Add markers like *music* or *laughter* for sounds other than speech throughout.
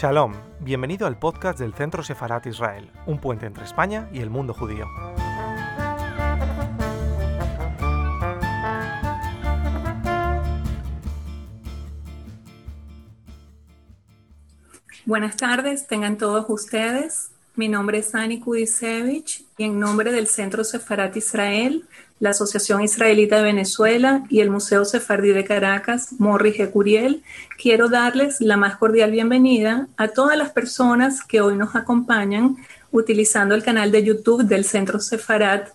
Shalom, bienvenido al podcast del Centro Sefarat Israel, un puente entre España y el mundo judío. Buenas tardes, tengan todos ustedes. Mi nombre es Ani Kudisevich y en nombre del Centro Sefarat Israel la Asociación Israelita de Venezuela y el Museo Sefardí de Caracas, Morri. Curiel, quiero darles la más cordial bienvenida a todas las personas que hoy nos acompañan utilizando el canal de YouTube del Centro Sefarat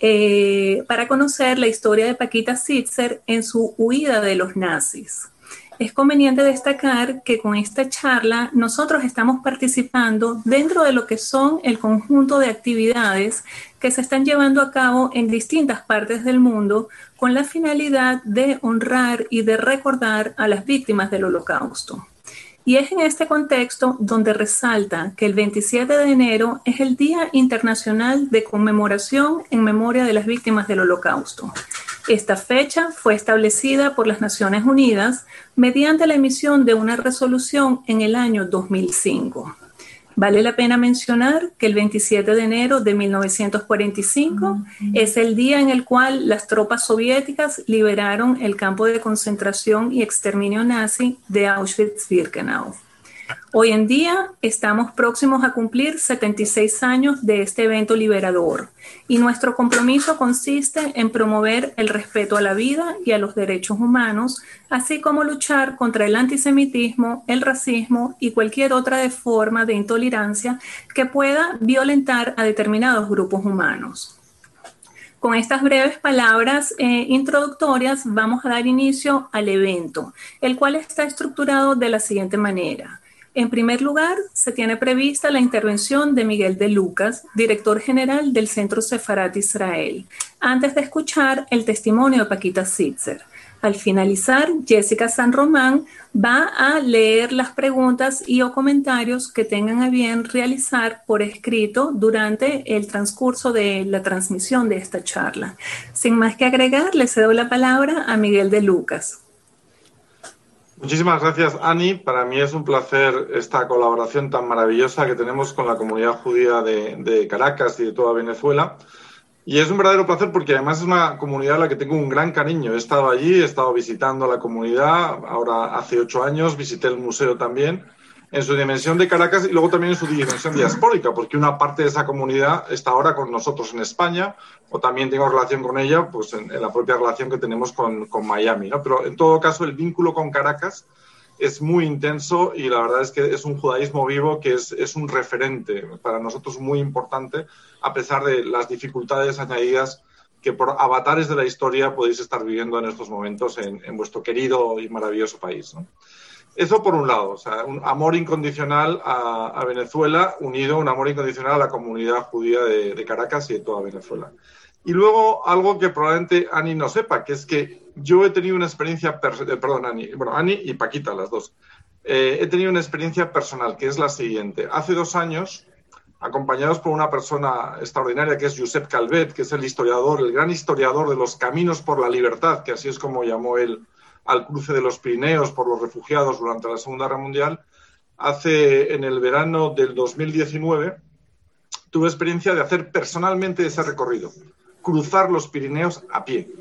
eh, para conocer la historia de Paquita Sitzer en su huida de los nazis. Es conveniente destacar que con esta charla nosotros estamos participando dentro de lo que son el conjunto de actividades que se están llevando a cabo en distintas partes del mundo con la finalidad de honrar y de recordar a las víctimas del holocausto. Y es en este contexto donde resalta que el 27 de enero es el Día Internacional de Conmemoración en Memoria de las Víctimas del Holocausto. Esta fecha fue establecida por las Naciones Unidas mediante la emisión de una resolución en el año 2005. Vale la pena mencionar que el 27 de enero de 1945 es el día en el cual las tropas soviéticas liberaron el campo de concentración y exterminio nazi de Auschwitz-Birkenau. Hoy en día estamos próximos a cumplir 76 años de este evento liberador y nuestro compromiso consiste en promover el respeto a la vida y a los derechos humanos, así como luchar contra el antisemitismo, el racismo y cualquier otra forma de intolerancia que pueda violentar a determinados grupos humanos. Con estas breves palabras eh, introductorias vamos a dar inicio al evento, el cual está estructurado de la siguiente manera. En primer lugar, se tiene prevista la intervención de Miguel de Lucas, director general del Centro Sefarat Israel, antes de escuchar el testimonio de Paquita Sitzer. Al finalizar, Jessica San Román va a leer las preguntas y o comentarios que tengan a bien realizar por escrito durante el transcurso de la transmisión de esta charla. Sin más que agregar, le cedo la palabra a Miguel de Lucas. Muchísimas gracias, Ani. Para mí es un placer esta colaboración tan maravillosa que tenemos con la comunidad judía de, Caracas y de toda Venezuela. Y es un verdadero placer porque además es una comunidad a la que tengo un gran cariño. He estado allí, he estado visitando la comunidad, ahora hace ocho años visité el museo también en su dimensión de Caracas y luego también en su dimensión diaspórica, porque una parte de esa comunidad está ahora con nosotros en España, o también tengo relación con ella pues en, la propia relación que tenemos con, con, Miami. ¿no? Pero en todo caso, el vínculo con Caracas es muy intenso y la verdad es que es un judaísmo vivo que es, es un referente para nosotros muy importante, a pesar de las dificultades añadidas que por avatares de la historia podéis estar viviendo en estos momentos en, en vuestro querido y maravilloso país. ¿no? Eso por un lado, o sea, un amor incondicional a, Venezuela, unido a un amor incondicional a la comunidad judía de, Caracas y de toda Venezuela. Y luego algo que probablemente Ani no sepa, que es que yo he tenido una experiencia, eh, perdón, Ani, bueno, Ani y Paquita, las dos, eh, he tenido una experiencia personal, que es la siguiente. Hace dos años, acompañados por una persona extraordinaria que es Josep Calvet, que es el historiador, el gran historiador de los caminos por la libertad, que así es como llamó él al cruce de los Pirineos por los refugiados durante la Segunda Guerra Mundial, hace en el verano del 2019 tuve experiencia de hacer personalmente ese recorrido, cruzar los Pirineos a pie.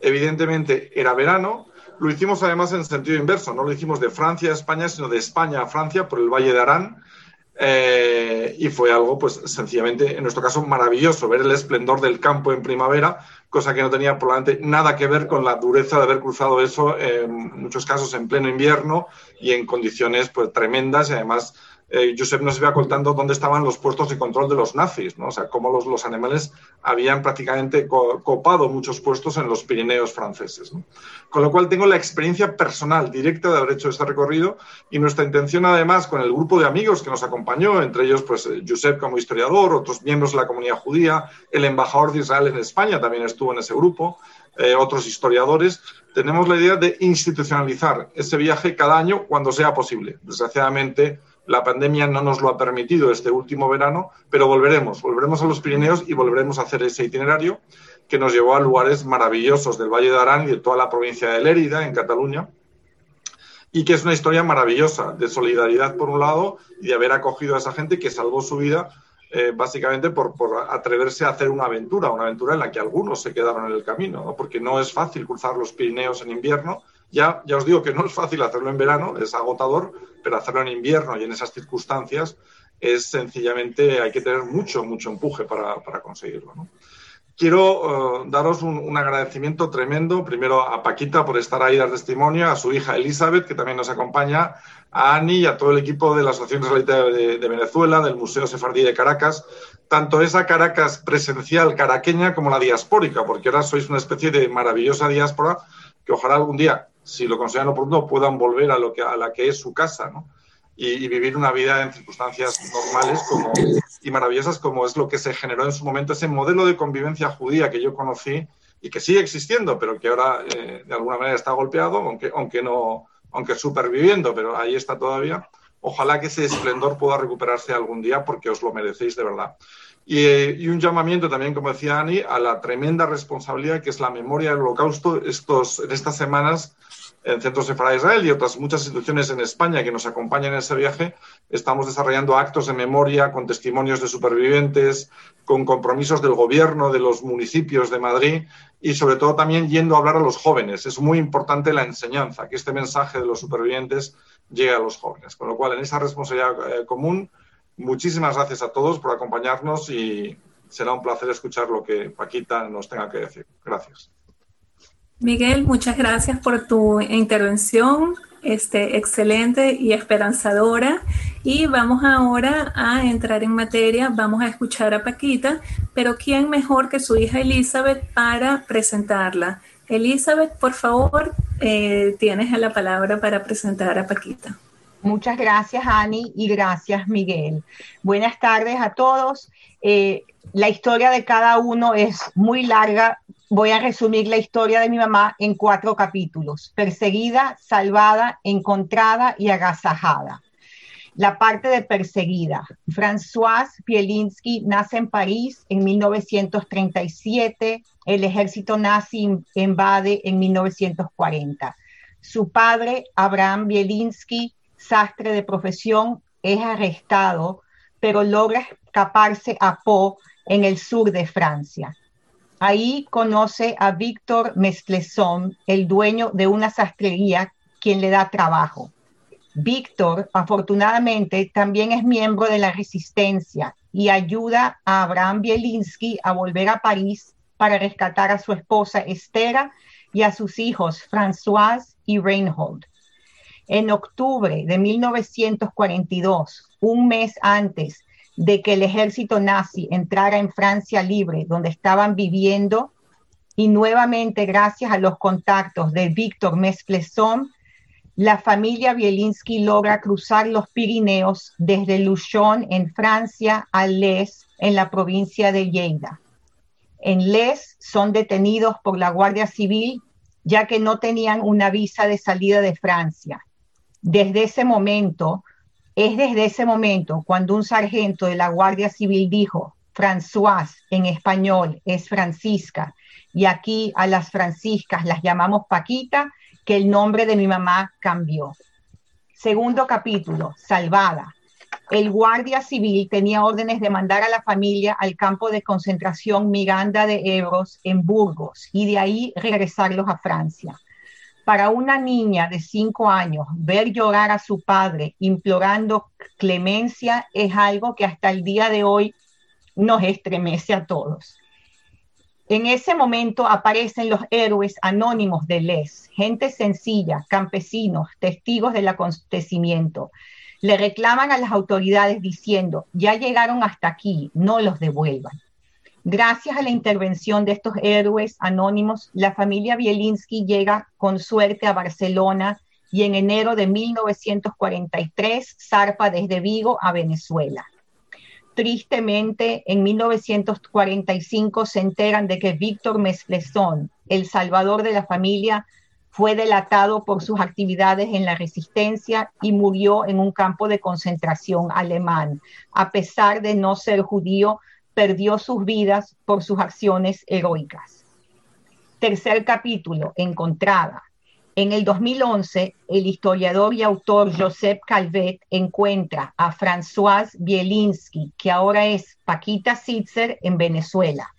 Evidentemente era verano, lo hicimos además en sentido inverso, no lo hicimos de Francia a España, sino de España a Francia por el Valle de Arán. Eh, y fue algo, pues sencillamente, en nuestro caso, maravilloso, ver el esplendor del campo en primavera, cosa que no tenía probablemente nada que ver con la dureza de haber cruzado eso en muchos casos en pleno invierno y en condiciones pues tremendas y además eh, Josep nos iba contando dónde estaban los puestos de control de los nazis, ¿no? O sea, cómo los, los animales habían prácticamente copado muchos puestos en los Pirineos franceses. Con lo cual tengo la experiencia personal directa de haber hecho este recorrido y nuestra intención además con el grupo de amigos que nos acompañó, entre ellos pues eh, Josep como historiador, otros miembros de la comunidad judía, el embajador de Israel en España también estuvo en ese grupo, eh, otros historiadores, tenemos la idea de institucionalizar ese viaje cada año cuando sea posible. Desgraciadamente, la pandemia no nos lo ha permitido este último verano, pero volveremos, volveremos a los Pirineos y volveremos a hacer ese itinerario que nos llevó a lugares maravillosos del Valle de Arán y de toda la provincia de Lérida, en Cataluña. y que es una historia maravillosa de solidaridad por un lado y de haber acogido a esa gente que salvó su vida eh, básicamente por, atreverse a hacer una aventura, una aventura en la que algunos se quedaron en el camino, porque no es fácil cruzar los Pirineos en invierno. Ya, ya os digo que no es fácil hacerlo en verano, es agotador, pero hacerlo en invierno y en esas circunstancias es sencillamente, hay que tener mucho, mucho empuje para, para conseguirlo. Quiero eh, daros un, agradecimiento tremendo, primero a Paquita por estar ahí dar testimonio, a su hija Elizabeth, que también nos acompaña, a Ani y a todo el equipo de la Asociación Israelita de, Venezuela, del Museo Sefardí de Caracas, tanto esa Caracas presencial caraqueña como la diaspórica, porque ahora sois una especie de maravillosa diáspora que ojalá algún día, si lo consideran oportuno, puedan volver a, lo que, a la que es su casa, ¿no? y, vivir una vida en circunstancias normales como, y maravillosas como es lo que se generó en su momento, ese modelo de convivencia judía que yo conocí y que sigue existiendo, pero que ahora eh, de alguna manera está golpeado, aunque, aunque no, aunque superviviendo, pero ahí está todavía. Ojalá que ese esplendor pueda recuperarse algún día porque os lo merecéis de verdad. Y, eh, y, un llamamiento también, como decía Ani, a la tremenda responsabilidad que es la memoria del holocausto. Estos, en estas semanas en Centros de Israel y otras muchas instituciones en España que nos acompañan en ese viaje, estamos desarrollando actos de memoria con testimonios de supervivientes, con compromisos del gobierno, de los municipios de Madrid y sobre todo también yendo a hablar a los jóvenes. Es muy importante la enseñanza, que este mensaje de los supervivientes llegue a los jóvenes. Con lo cual, en esa responsabilidad eh, común, muchísimas gracias a todos por acompañarnos y será un placer escuchar lo que Paquita nos tenga que decir. Gracias. Miguel, muchas gracias por tu intervención, este, excelente y esperanzadora. Y vamos ahora a entrar en materia, vamos a escuchar a Paquita, pero ¿quién mejor que su hija Elizabeth para presentarla? Elizabeth, por favor, eh, tienes la palabra para presentar a Paquita. Muchas gracias, Ani, y gracias, Miguel. Buenas tardes a todos. Eh, la historia de cada uno es muy larga, voy a resumir la historia de mi mamá en cuatro capítulos. Perseguida, salvada, encontrada y agasajada. La parte de perseguida. Françoise Pielinski nace en París en 1937. El ejército nazi invade en 1940. Su padre, Abraham Bielinski, sastre de profesión, es arrestado, pero logra escaparse a Po en el sur de Francia. Ahí conoce a Víctor Mesclesson, el dueño de una sastrería, quien le da trabajo. Víctor, afortunadamente, también es miembro de la resistencia y ayuda a Abraham Bielinski a volver a París para rescatar a su esposa Estera y a sus hijos François y Reinhold. En octubre de 1942, un mes antes de que el ejército nazi entrara en Francia libre, donde estaban viviendo, y nuevamente gracias a los contactos de Víctor Mesclesson, la familia Bielinski logra cruzar los Pirineos desde Luchon en Francia a Les en la provincia de Lleida. En Les son detenidos por la Guardia Civil ya que no tenían una visa de salida de Francia. Desde ese momento, es desde ese momento cuando un sargento de la Guardia Civil dijo, François en español es Francisca, y aquí a las franciscas las llamamos Paquita, que el nombre de mi mamá cambió. Segundo capítulo, salvada. El guardia civil tenía órdenes de mandar a la familia al campo de concentración Miranda de Ebros en Burgos y de ahí regresarlos a Francia. Para una niña de cinco años, ver llorar a su padre implorando clemencia es algo que hasta el día de hoy nos estremece a todos. En ese momento aparecen los héroes anónimos de Les, gente sencilla, campesinos, testigos del acontecimiento. Le reclaman a las autoridades diciendo, ya llegaron hasta aquí, no los devuelvan. Gracias a la intervención de estos héroes anónimos, la familia Bielinski llega con suerte a Barcelona y en enero de 1943 zarpa desde Vigo a Venezuela. Tristemente, en 1945 se enteran de que Víctor Mesplezón, el salvador de la familia, fue delatado por sus actividades en la resistencia y murió en un campo de concentración alemán, a pesar de no ser judío, perdió sus vidas por sus acciones heroicas. Tercer capítulo, Encontrada. En el 2011, el historiador y autor Joseph Calvet encuentra a Françoise Bielinski, que ahora es Paquita Sitzer en Venezuela.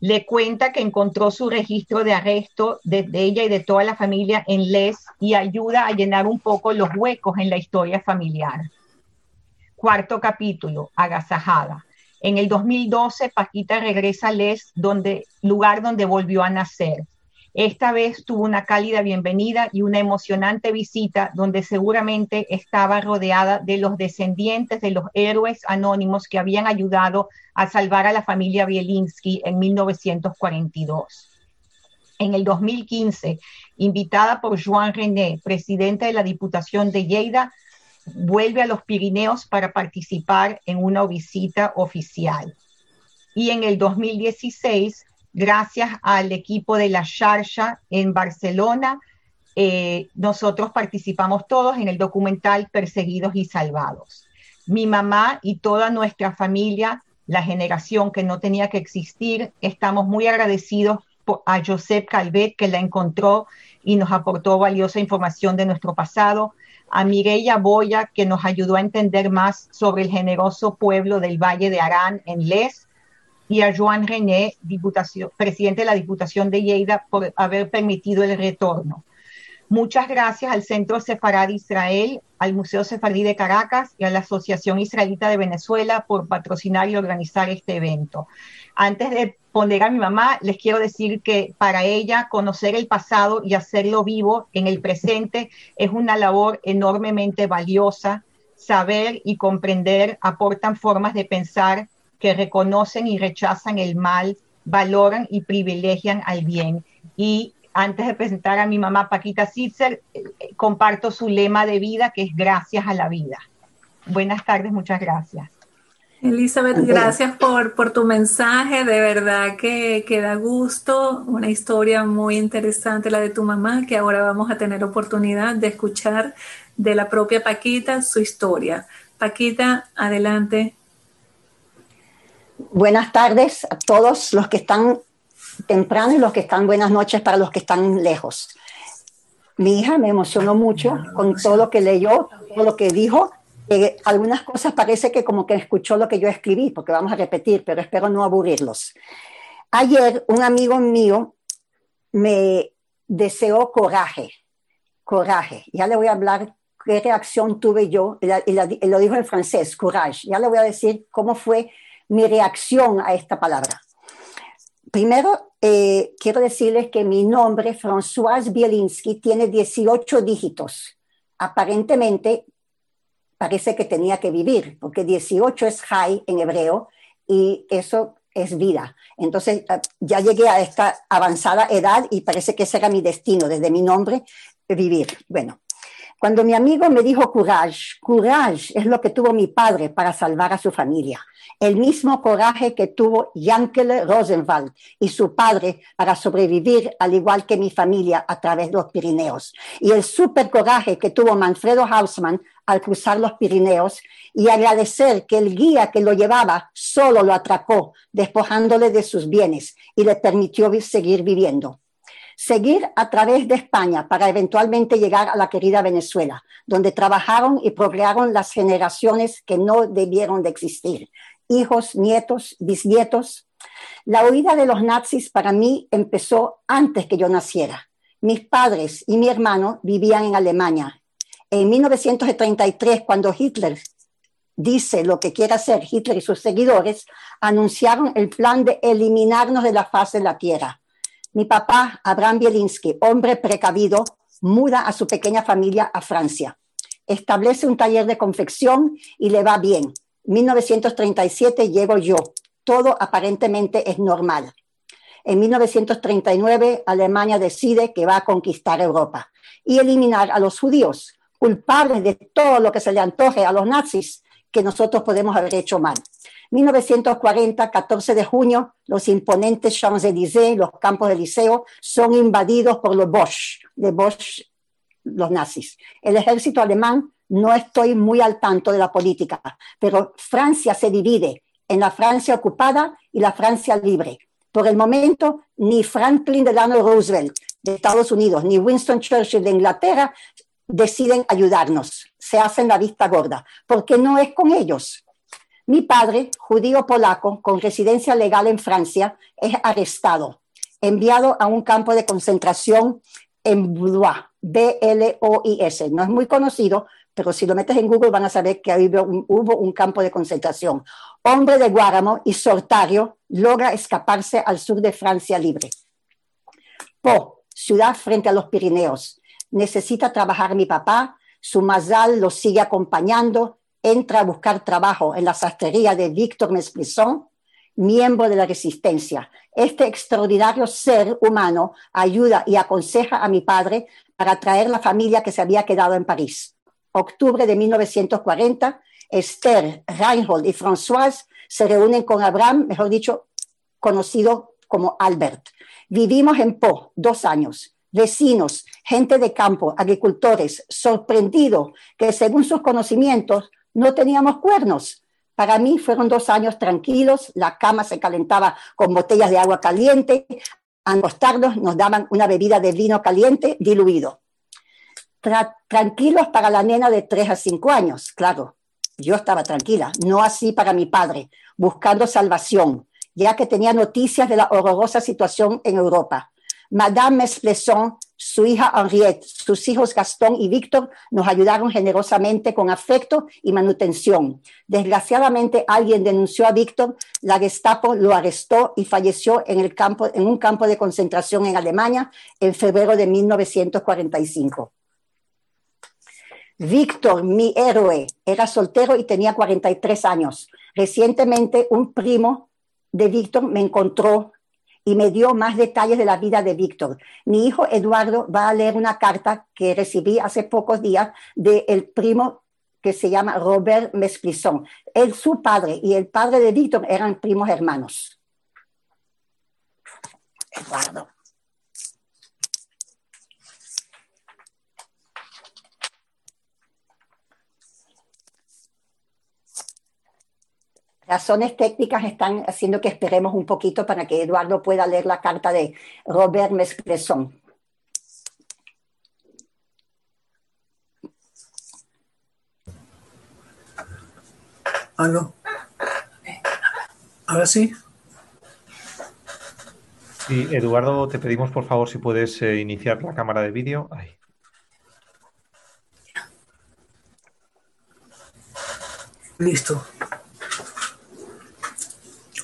Le cuenta que encontró su registro de arresto de, ella y de toda la familia en Les y ayuda a llenar un poco los huecos en la historia familiar. Cuarto capítulo, Agasajada. En el 2012, Paquita regresa a Les, donde, lugar donde volvió a nacer esta vez tuvo una cálida bienvenida y una emocionante visita donde seguramente estaba rodeada de los descendientes de los héroes anónimos que habían ayudado a salvar a la familia Bielinski en 1942. En el 2015, invitada por Joan René, presidente de la Diputación de Lleida, vuelve a los Pirineos para participar en una visita oficial. Y en el 2016 gracias al equipo de la Sharsha en Barcelona. Eh, nosotros participamos todos en el documental Perseguidos y Salvados. Mi mamá y toda nuestra familia, la generación que no tenía que existir, estamos muy agradecidos a Josep Calvet que la encontró y nos aportó valiosa información de nuestro pasado, a Mireya Boya que nos ayudó a entender más sobre el generoso pueblo del Valle de Arán en Les, y a Joan René, presidente de la Diputación de Lleida, por haber permitido el retorno. Muchas gracias al Centro Sefarad Israel, al Museo Sefardí de Caracas y a la Asociación Israelita de Venezuela por patrocinar y organizar este evento. Antes de poner a mi mamá, les quiero decir que para ella conocer el pasado y hacerlo vivo en el presente es una labor enormemente valiosa. Saber y comprender aportan formas de pensar que reconocen y rechazan el mal, valoran y privilegian al bien. Y antes de presentar a mi mamá Paquita Sitzer, eh, comparto su lema de vida que es gracias a la vida. Buenas tardes, muchas gracias. Elizabeth, gracias por, por tu mensaje, de verdad que, que, da gusto, una historia muy interesante la de tu mamá, que ahora vamos a tener oportunidad de escuchar de la propia Paquita su historia. Paquita, adelante, Buenas tardes a todos los que están temprano y los que están buenas noches para los que están lejos. Mi hija me emocionó mucho con todo lo que leyó, todo lo que dijo. Algunas cosas parece que como que escuchó lo que yo escribí, porque vamos a repetir, pero espero no aburrirlos. Ayer un amigo mío me deseó coraje, coraje. Ya le voy a hablar qué reacción tuve yo, y, lo dijo en francés, courage. Ya le voy a decir cómo fue mi reacción a esta palabra. Primero, eh, quiero decirles que mi nombre, Françoise Bielinski, tiene 18 dígitos. Aparentemente, parece que tenía que vivir, porque 18 es high en hebreo y eso es vida. Entonces, eh, ya llegué a esta avanzada edad y parece que ese era mi destino, desde mi nombre, vivir. Bueno, cuando mi amigo me dijo courage, courage es lo que tuvo mi padre para salvar a su familia. El mismo coraje que tuvo Yankele Rosenwald y su padre para sobrevivir, al igual que mi familia, a través de los Pirineos, y el super coraje que tuvo Manfredo Hausmann al cruzar los Pirineos y agradecer que el guía que lo llevaba solo lo atracó, despojándole de sus bienes y le permitió seguir viviendo seguir a través de España para eventualmente llegar a la querida Venezuela, donde trabajaron y procrearon las generaciones que no debieron de existir, hijos, nietos, bisnietos. La huida de los nazis para mí empezó antes que yo naciera. Mis padres y mi hermano vivían en Alemania. En 1933, cuando Hitler dice lo que quiere hacer, Hitler y sus seguidores anunciaron el plan de eliminarnos de la faz de la tierra. Mi papá, Abraham Bielinski, hombre precavido, muda a su pequeña familia a Francia. Establece un taller de confección y le va bien. 1937 llego yo. Todo aparentemente es normal. En 1939 Alemania decide que va a conquistar Europa y eliminar a los judíos, culpables de todo lo que se le antoje a los nazis que nosotros podemos haber hecho mal. 1940, 14 de junio, los imponentes Champs-Élysées, los campos de liceo, son invadidos por los Bosch, de Bosch, los nazis. El ejército alemán no estoy muy al tanto de la política, pero Francia se divide en la Francia ocupada y la Francia libre. Por el momento, ni Franklin Delano Roosevelt de Estados Unidos ni Winston Churchill de Inglaterra deciden ayudarnos, se hacen la vista gorda, porque no es con ellos. Mi padre, judío polaco, con residencia legal en Francia, es arrestado, enviado a un campo de concentración en Blois, B-L-O-I-S. No es muy conocido, pero si lo metes en Google van a saber que hubo un, campo de concentración. Hombre de Guáramo y sortario logra escaparse al sur de Francia libre. Po, ciudad frente a los Pirineos. Necesita trabajar mi papá, su mazal lo sigue acompañando, entra a buscar trabajo en la sastrería de Víctor Mesplisson, miembro de la resistencia. Este extraordinario ser humano ayuda y aconseja a mi padre para traer la familia que se había quedado en París. Octubre de 1940, Esther, Reinhold y Françoise se reúnen con Abraham, mejor dicho, conocido como Albert. Vivimos en Po dos años. Vecinos, gente de campo, agricultores, sorprendidos que según sus conocimientos no teníamos cuernos. Para mí fueron dos años tranquilos, la cama se calentaba con botellas de agua caliente, a acostarnos nos daban una bebida de vino caliente diluido. tranquilos para la nena de 3 a 5 años, claro. Yo estaba tranquila, no así para mi padre, buscando salvación, ya que tenía noticias de la horrorosa situación en Europa. Madame Mesplesson, su hija Henriette, sus hijos Gastón y Víctor nos ayudaron generosamente con afecto y manutención. Desgraciadamente alguien denunció a Víctor, la Gestapo lo arrestó y falleció en, el campo, en un campo de concentración en Alemania en febrero de 1945. Víctor, mi héroe, era soltero y tenía 43 años. Recientemente un primo de Víctor me encontró y me dio más detalles de la vida de Víctor. Mi hijo Eduardo va a leer una carta que recibí hace pocos días del primo que se llama Robert Mesplisson. Él, su padre y el padre de Víctor eran primos hermanos. Eduardo. Razones técnicas están haciendo que esperemos un poquito para que Eduardo pueda leer la carta de Robert Mespresson. ¿Aló? ¿Ahora sí? Sí, Eduardo, te pedimos por favor si puedes eh, iniciar la cámara de vídeo. Listo.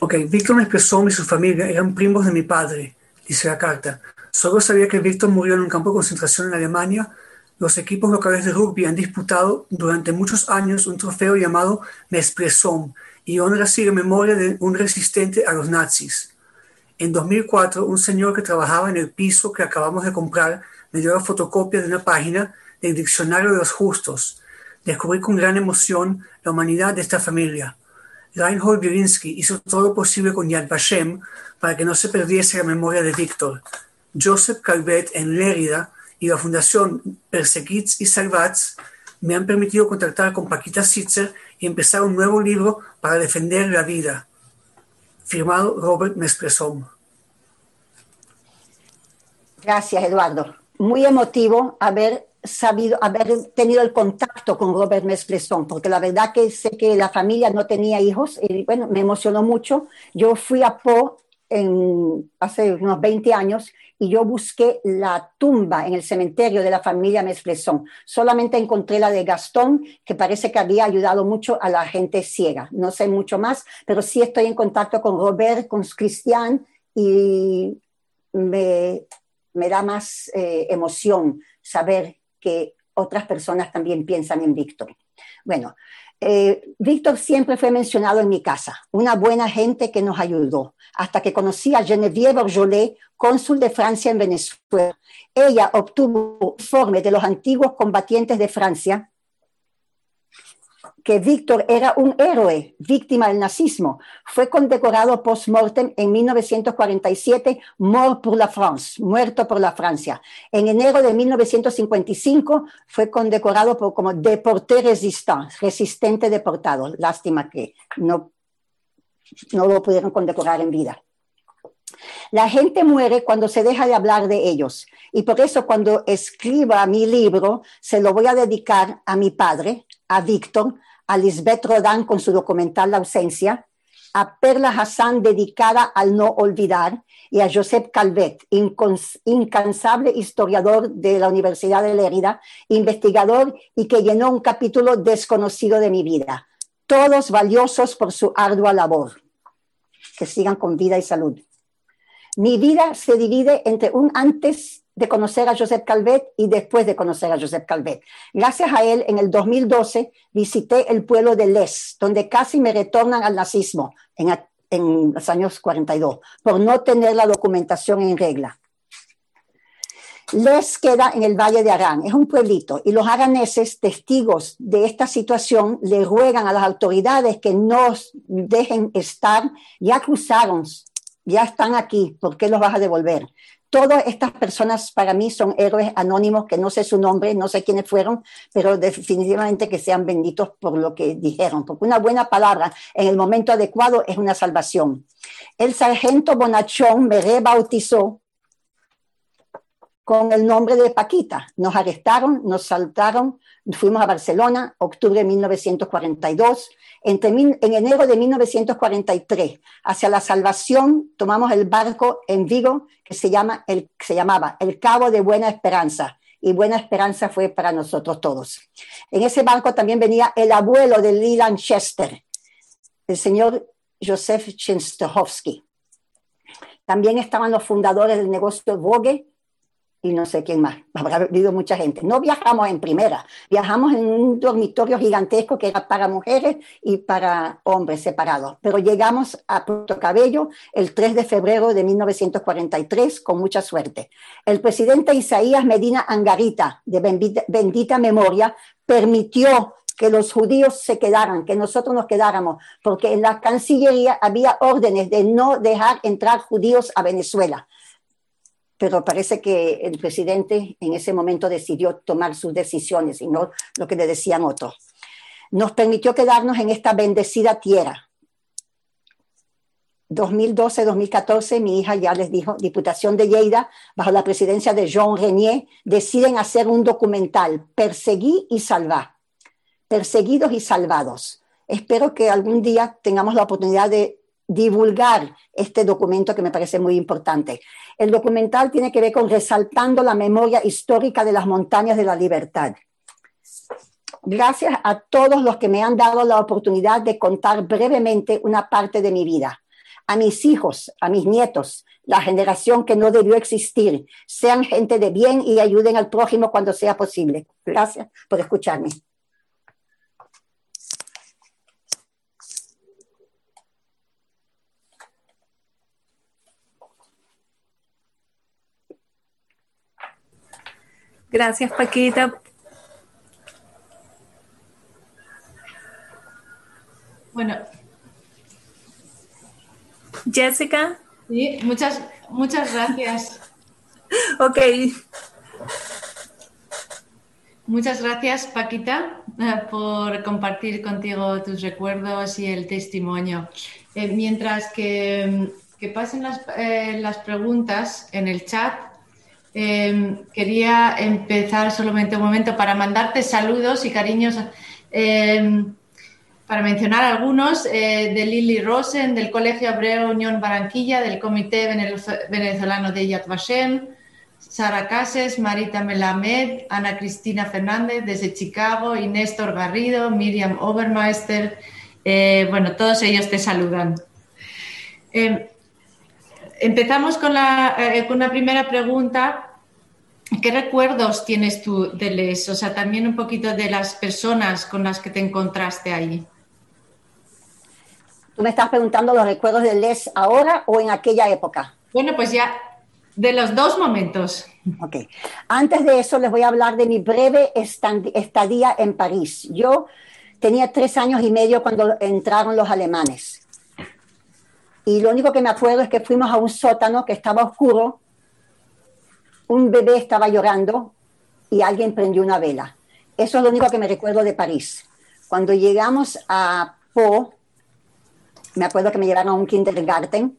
Ok, Víctor Mespresón y su familia eran primos de mi padre, dice la carta. Solo sabía que Víctor murió en un campo de concentración en Alemania. Los equipos locales de rugby han disputado durante muchos años un trofeo llamado Mespresón y honra así la memoria de un resistente a los nazis. En 2004, un señor que trabajaba en el piso que acabamos de comprar me dio la fotocopia de una página del Diccionario de los Justos. Descubrí con gran emoción la humanidad de esta familia. Reinhold Bielinski hizo todo lo posible con Yad Vashem para que no se perdiese la memoria de Víctor. Joseph Calvet en Lérida y la Fundación Perseguits y Salvats me han permitido contactar con Paquita Sitzer y empezar un nuevo libro para defender la vida. Firmado Robert Mespresom. Gracias, Eduardo. Muy emotivo haber sabido, haber tenido el contacto con Robert Mesplesson, porque la verdad que sé que la familia no tenía hijos y bueno, me emocionó mucho. Yo fui a Po en, hace unos 20 años y yo busqué la tumba en el cementerio de la familia Mesplesson. Solamente encontré la de Gastón, que parece que había ayudado mucho a la gente ciega. No sé mucho más, pero sí estoy en contacto con Robert, con Cristian y me, me da más eh, emoción saber que otras personas también piensan en Víctor. Bueno, eh, Víctor siempre fue mencionado en mi casa, una buena gente que nos ayudó, hasta que conocí a Geneviève Orjolet, cónsul de Francia en Venezuela. Ella obtuvo informe de los antiguos combatientes de Francia que Víctor era un héroe víctima del nazismo. Fue condecorado post-mortem en 1947, mort pour la France, muerto por la Francia. En enero de 1955 fue condecorado por, como deporté resistant, resistente deportado. Lástima que no, no lo pudieron condecorar en vida. La gente muere cuando se deja de hablar de ellos. Y por eso cuando escriba mi libro, se lo voy a dedicar a mi padre, a Víctor, a Lisbeth Rodán con su documental La ausencia, a Perla Hassan dedicada al no olvidar y a Josep Calvet, incansable historiador de la Universidad de Lérida, investigador y que llenó un capítulo desconocido de mi vida. Todos valiosos por su ardua labor. Que sigan con vida y salud. Mi vida se divide entre un antes de conocer a Josep Calvet y después de conocer a Josep Calvet. Gracias a él, en el 2012 visité el pueblo de Les, donde casi me retornan al nazismo en, en los años 42, por no tener la documentación en regla. Les queda en el Valle de Arán, es un pueblito, y los araneses, testigos de esta situación, le ruegan a las autoridades que nos dejen estar, ya cruzaron, ya están aquí, ¿por qué los vas a devolver? Todas estas personas para mí son héroes anónimos que no sé su nombre, no sé quiénes fueron, pero definitivamente que sean benditos por lo que dijeron, porque una buena palabra en el momento adecuado es una salvación. El sargento Bonachón me rebautizó con el nombre de Paquita. Nos arrestaron, nos saltaron, fuimos a Barcelona, octubre de 1942. Entre en enero de 1943, hacia la salvación, tomamos el barco en Vigo que se, llama, el, se llamaba el Cabo de Buena Esperanza. Y Buena Esperanza fue para nosotros todos. En ese barco también venía el abuelo de Leland Chester, el señor Joseph Chenstohovsky. También estaban los fundadores del negocio Vogue, y no sé quién más, habrá habido mucha gente. No viajamos en primera, viajamos en un dormitorio gigantesco que era para mujeres y para hombres separados, pero llegamos a Puerto Cabello el 3 de febrero de 1943 con mucha suerte. El presidente Isaías Medina Angarita, de bendita, memoria, permitió que los judíos se quedaran, que nosotros nos quedáramos, porque en la Cancillería había órdenes de no dejar entrar judíos a Venezuela pero parece que el presidente en ese momento decidió tomar sus decisiones y no lo que le decían otros. Nos permitió quedarnos en esta bendecida tierra. 2012-2014, mi hija ya les dijo, Diputación de Lleida, bajo la presidencia de Jean Renier, deciden hacer un documental, Perseguí y Salvar, Perseguidos y Salvados. Espero que algún día tengamos la oportunidad de divulgar este documento que me parece muy importante. El documental tiene que ver con resaltando la memoria histórica de las montañas de la libertad. Gracias a todos los que me han dado la oportunidad de contar brevemente una parte de mi vida. A mis hijos, a mis nietos, la generación que no debió existir, sean gente de bien y ayuden al prójimo cuando sea posible. Gracias por escucharme. Gracias, Paquita. Bueno. Jessica. Sí, muchas, muchas gracias. *laughs* ok. Muchas gracias, Paquita, eh, por compartir contigo tus recuerdos y el testimonio. Eh, mientras que, que pasen las, eh, las preguntas en el chat, Em, quería empezar solamente un momento para mandarte saludos y cariños, em, para mencionar algunos, eh, de Lili Rosen, del Colegio Hebreo Unión Barranquilla, del Comité Venezolano de Yad Vashem, Sara Cases, Marita Melamed, Ana Cristina Fernández desde Chicago, Inés Garrido, Miriam Obermeister, eh, bueno, todos ellos te saludan. Em, Empezamos con la, eh, con una primera pregunta. ¿Qué recuerdos tienes tú de Les? O sea, también un poquito de las personas con las que te encontraste ahí. ¿Tú me estás preguntando los recuerdos de Les ahora o en aquella época? Bueno, pues ya de los dos momentos. Ok. Antes de eso les voy a hablar de mi breve estadía en París. Yo tenía tres años y medio cuando entraron los alemanes. Y lo único que me acuerdo es que fuimos a un sótano que estaba oscuro, un bebé estaba llorando y alguien prendió una vela. Eso es lo único que me recuerdo de París. Cuando llegamos a Po, me acuerdo que me llevaron a un kindergarten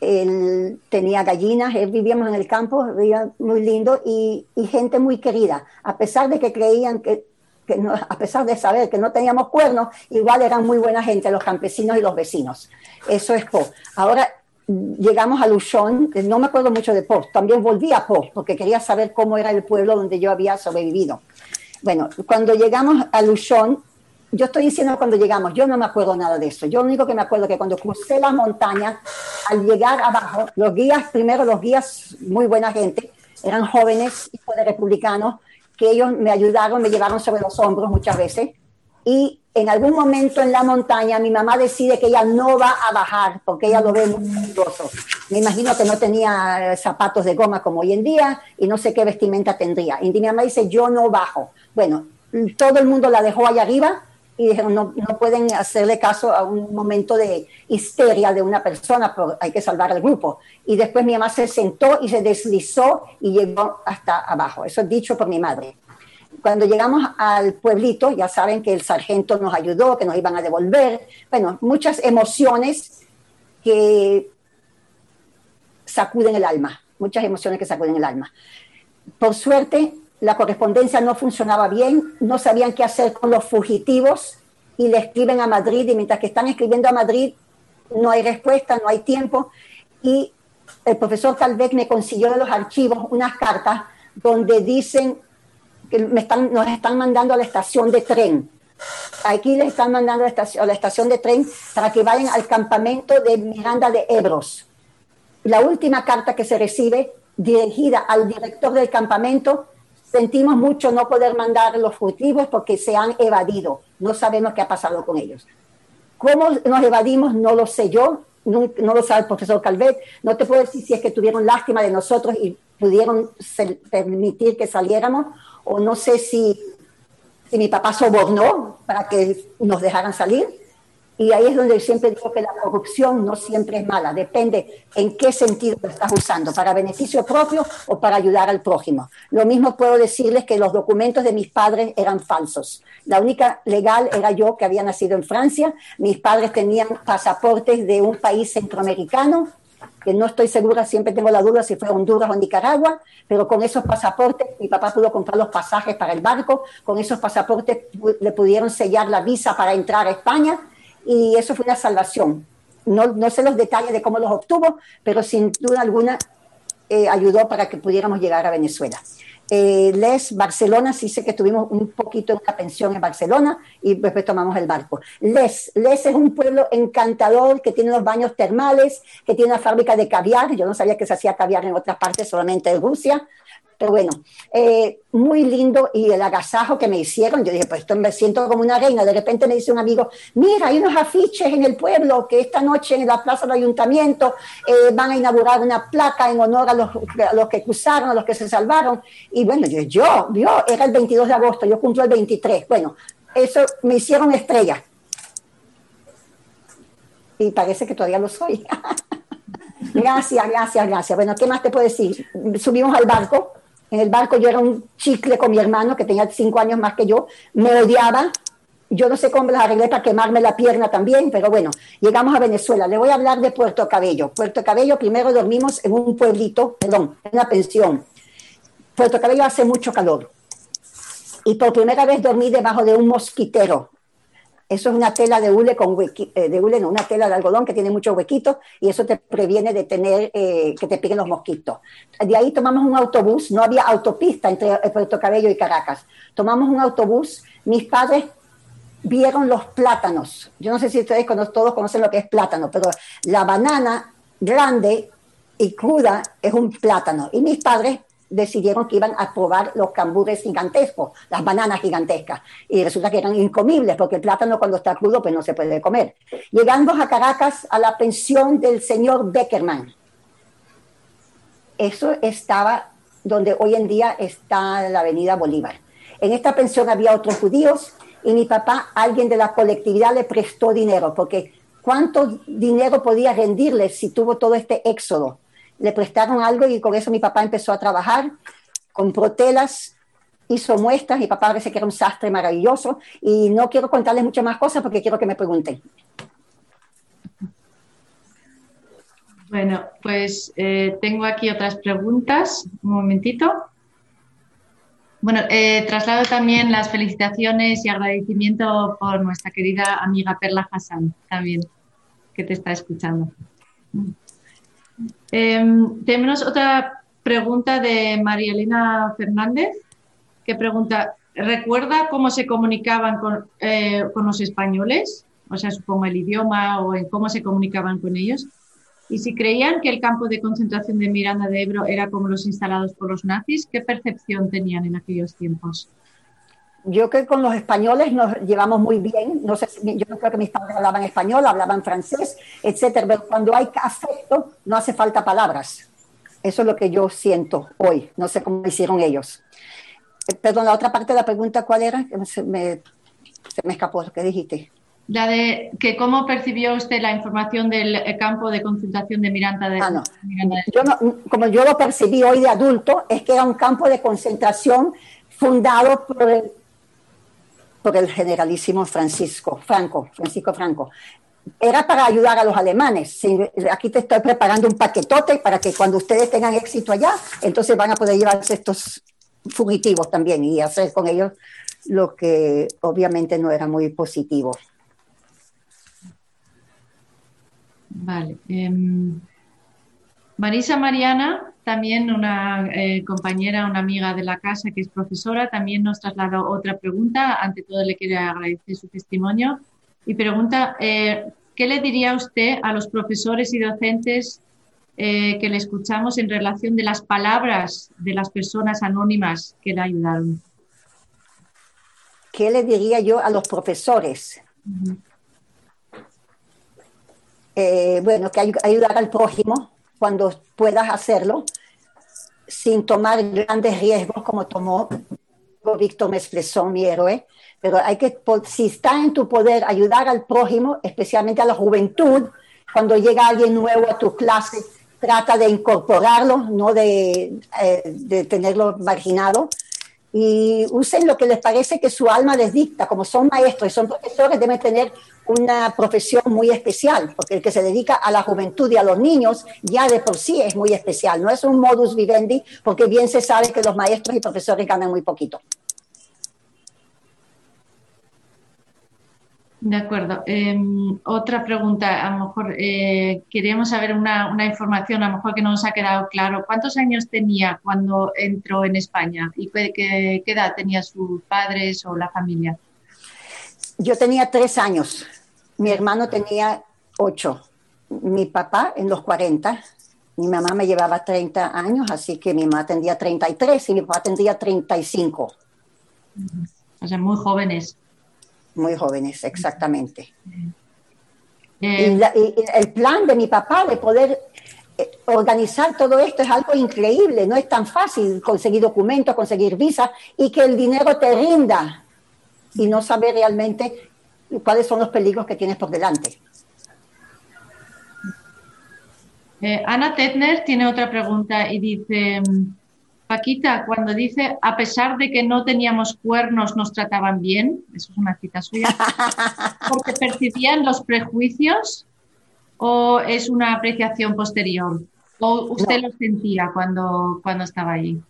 él tenía gallinas, él vivíamos en el campo, vivía muy lindo y, y gente muy querida, a pesar de que creían que, que no, a pesar de saber que no teníamos cuernos, igual eran muy buena gente los campesinos y los vecinos. Eso es Po. Ahora llegamos a Luchón, no me acuerdo mucho de Po, también volví a Po, porque quería saber cómo era el pueblo donde yo había sobrevivido. Bueno, cuando llegamos a Luchón, yo estoy diciendo cuando llegamos, yo no me acuerdo nada de eso. Yo lo único que me acuerdo es que cuando crucé las montañas, al llegar abajo, los guías, primero los guías, muy buena gente, eran jóvenes, hijos de republicanos, que ellos me ayudaron, me llevaron sobre los hombros muchas veces. Y en algún momento en la montaña, mi mamá decide que ella no va a bajar porque ella lo ve muy peligroso. Me imagino que no tenía zapatos de goma como hoy en día y no sé qué vestimenta tendría. Y mi mamá dice, yo no bajo. Bueno, todo el mundo la dejó allá arriba y no, no pueden hacerle caso a un momento de histeria de una persona, pero hay que salvar al grupo. Y después mi mamá se sentó y se deslizó y llegó hasta abajo. Eso es dicho por mi madre. Cuando llegamos al pueblito, ya saben que el sargento nos ayudó, que nos iban a devolver. Bueno, muchas emociones que sacuden el alma, muchas emociones que sacuden el alma. Por suerte, la correspondencia no funcionaba bien, no sabían qué hacer con los fugitivos y le escriben a Madrid y mientras que están escribiendo a Madrid no hay respuesta, no hay tiempo y el profesor Calvec me consiguió de los archivos unas cartas donde dicen que me están, nos están mandando a la estación de tren. Aquí les están mandando a la, estación, a la estación de tren para que vayan al campamento de Miranda de Ebros. La última carta que se recibe dirigida al director del campamento Sentimos mucho no poder mandar los fugitivos porque se han evadido. No sabemos qué ha pasado con ellos. ¿Cómo nos evadimos? No lo sé yo, no, lo sabe el profesor Calvet. No te puedo decir si es que tuvieron lástima de nosotros y pudieron permitir que saliéramos, o no sé si, si mi papá sobornó para que nos dejaran salir y ahí es donde siempre digo que la corrupción no siempre es mala, depende en qué sentido lo estás usando, para beneficio propio o para ayudar al prójimo. Lo mismo puedo decirles que los documentos de mis padres eran falsos. La única legal era yo que había nacido en Francia, mis padres tenían pasaportes de un país centroamericano, que no estoy segura, siempre tengo la duda si fue Honduras o Nicaragua, pero con esos pasaportes mi papá pudo comprar los pasajes para el barco, con esos pasaportes le pudieron sellar la visa para entrar a España y eso fue una salvación. No, no sé los detalles de cómo los obtuvo, pero sin duda alguna eh, ayudó para que pudiéramos llegar a Venezuela. Eh, Les, Barcelona, sí sé que tuvimos un poquito de una pensión en Barcelona y después tomamos el barco. Les, Les es un pueblo encantador que tiene los baños termales, que tiene una fábrica de caviar. Yo no sabía que se hacía caviar en otras partes, solamente en Rusia. Pero bueno, eh, muy lindo y el agasajo que me hicieron, yo dije, pues esto me siento como una reina. De repente me dice un amigo, mira, hay unos afiches en el pueblo que esta noche en la plaza del ayuntamiento eh, van a inaugurar una placa en honor a los, los, que cruzaron, a los que se salvaron. Y bueno, yo, yo, yo, era el 22 de agosto, yo cumplo el 23. Bueno, eso me hicieron estrella. Y parece que todavía lo soy. *laughs* gracias, gracias, gracias. Bueno, ¿qué más te puedo decir? Subimos al barco en el barco yo era un chicle con mi hermano, que tenía cinco años más que yo, me odiaba. Yo no sé cómo las arreglé para quemarme la pierna también, pero bueno, llegamos a Venezuela. Le voy a hablar de Puerto Cabello. Puerto Cabello, primero dormimos en un pueblito, perdón, en una pensión. Puerto Cabello hace mucho calor. Y por primera vez dormí debajo de un mosquitero. Eso es una tela de hule con eh, de hule, no, una tela de algodón que tiene muchos huequitos y eso te previene de tener eh, que te piquen los mosquitos. De ahí tomamos un autobús, no había autopista entre eh, Puerto Cabello y Caracas. Tomamos un autobús, mis padres vieron los plátanos. Yo no sé si ustedes todos conocen lo que es plátano, pero la banana grande y cruda es un plátano. Y mis padres decidieron que iban a probar los cambures gigantescos, las bananas gigantescas. Y resulta que eran incomibles, porque el plátano cuando está crudo pues no se puede comer. Llegando a Caracas a la pensión del señor Beckerman. Eso estaba donde hoy en día está la avenida Bolívar. En esta pensión había otros judíos y mi papá, alguien de la colectividad, le prestó dinero, porque ¿cuánto dinero podía rendirle si tuvo todo este éxodo? Le prestaron algo y con eso mi papá empezó a trabajar, compró telas, hizo muestras, mi papá parece que era un sastre maravilloso y no quiero contarles muchas más cosas porque quiero que me pregunten. Bueno, pues eh, tengo aquí otras preguntas. Un momentito. Bueno, eh, traslado también las felicitaciones y agradecimiento por nuestra querida amiga Perla Hassan, también, que te está escuchando. Em, tenemos otra pregunta de María Elena Fernández, que pregunta, ¿recuerda cómo se comunicaban con, eh, con los españoles? O sea, supongo el idioma o en cómo se comunicaban con ellos. Y si creían que el campo de concentración de Miranda de Ebro era como los instalados por los nazis, ¿qué percepción tenían en aquellos tiempos? Yo creo que con los españoles nos llevamos muy bien. No sé, yo no creo que mis padres hablaban español, hablaban francés, etcétera. Pero cuando hay afecto, no hace falta palabras. Eso es lo que yo siento hoy. No sé cómo hicieron ellos. Eh, perdón, la otra parte de la pregunta, ¿cuál era? Se me, se me escapó lo que dijiste. La de que cómo percibió usted la información del eh, campo de concentración de Miranda de, ah, Yo como yo lo percibí hoy de adulto, es que era un campo de concentración fundado por el, por el generalísimo Francisco Franco, Francisco Franco. Era para ayudar a los alemanes. Aquí te estoy preparando un paquetote para que cuando ustedes tengan éxito allá, entonces van a poder llevarse estos fugitivos también y hacer con ellos lo que obviamente no era muy positivo. Vale. Em, Marisa Mariana, también una eh, compañera, una amiga de la casa que es profesora, también nos trasladó otra pregunta. Ante todo, le quiero agradecer su testimonio y pregunta, eh, ¿qué le diría usted a los profesores y docentes eh, que le escuchamos en relación de las palabras de las personas anónimas que le ayudaron? ¿Qué le diría yo a los profesores? Bueno, que ayudar al prójimo cuando puedas hacerlo, sin tomar grandes riesgos como tomó Víctor Mesplesón, mi héroe, pero hay que, si está en tu poder ayudar al prójimo, especialmente a la juventud, cuando llega alguien nuevo a tu clase, trata de incorporarlo, no de, eh, de tenerlo marginado, y usen lo que les parece que su alma les dicta, como son maestros y son profesores, deben tener una profesión muy especial, porque el que se dedica a la juventud y a los niños ya de por sí es muy especial, no es un modus vivendi, porque bien se sabe que los maestros y profesores ganan muy poquito. De acuerdo. Em, otra pregunta, a lo mejor eh, queríamos saber una, información, a lo mejor que no nos ha quedado claro. ¿Cuántos años tenía cuando entró en España y qué, qué, edad tenía sus padres o la familia? Yo tenía tres años, mi hermano tenía ocho, mi papá en los 40, mi mamá me llevaba 30 años, así que mi mamá tendría 33 y mi papá tendría 35. O sea, muy jóvenes muy jóvenes, exactamente. Eh, y, el plan de mi papá de poder eh, organizar todo esto es algo increíble, no es tan fácil conseguir documentos, conseguir visas y que el dinero te rinda y no saber realmente cuáles son los peligros que tienes por delante. Eh, Ana Tetner tiene otra pregunta y dice, Paquita, cuando dice, a pesar de que no teníamos cuernos, nos trataban bien, eso es una cita suya, *laughs* porque percibían los prejuicios o es una apreciación posterior? ¿O usted lo sentía cuando, cuando estaba allí?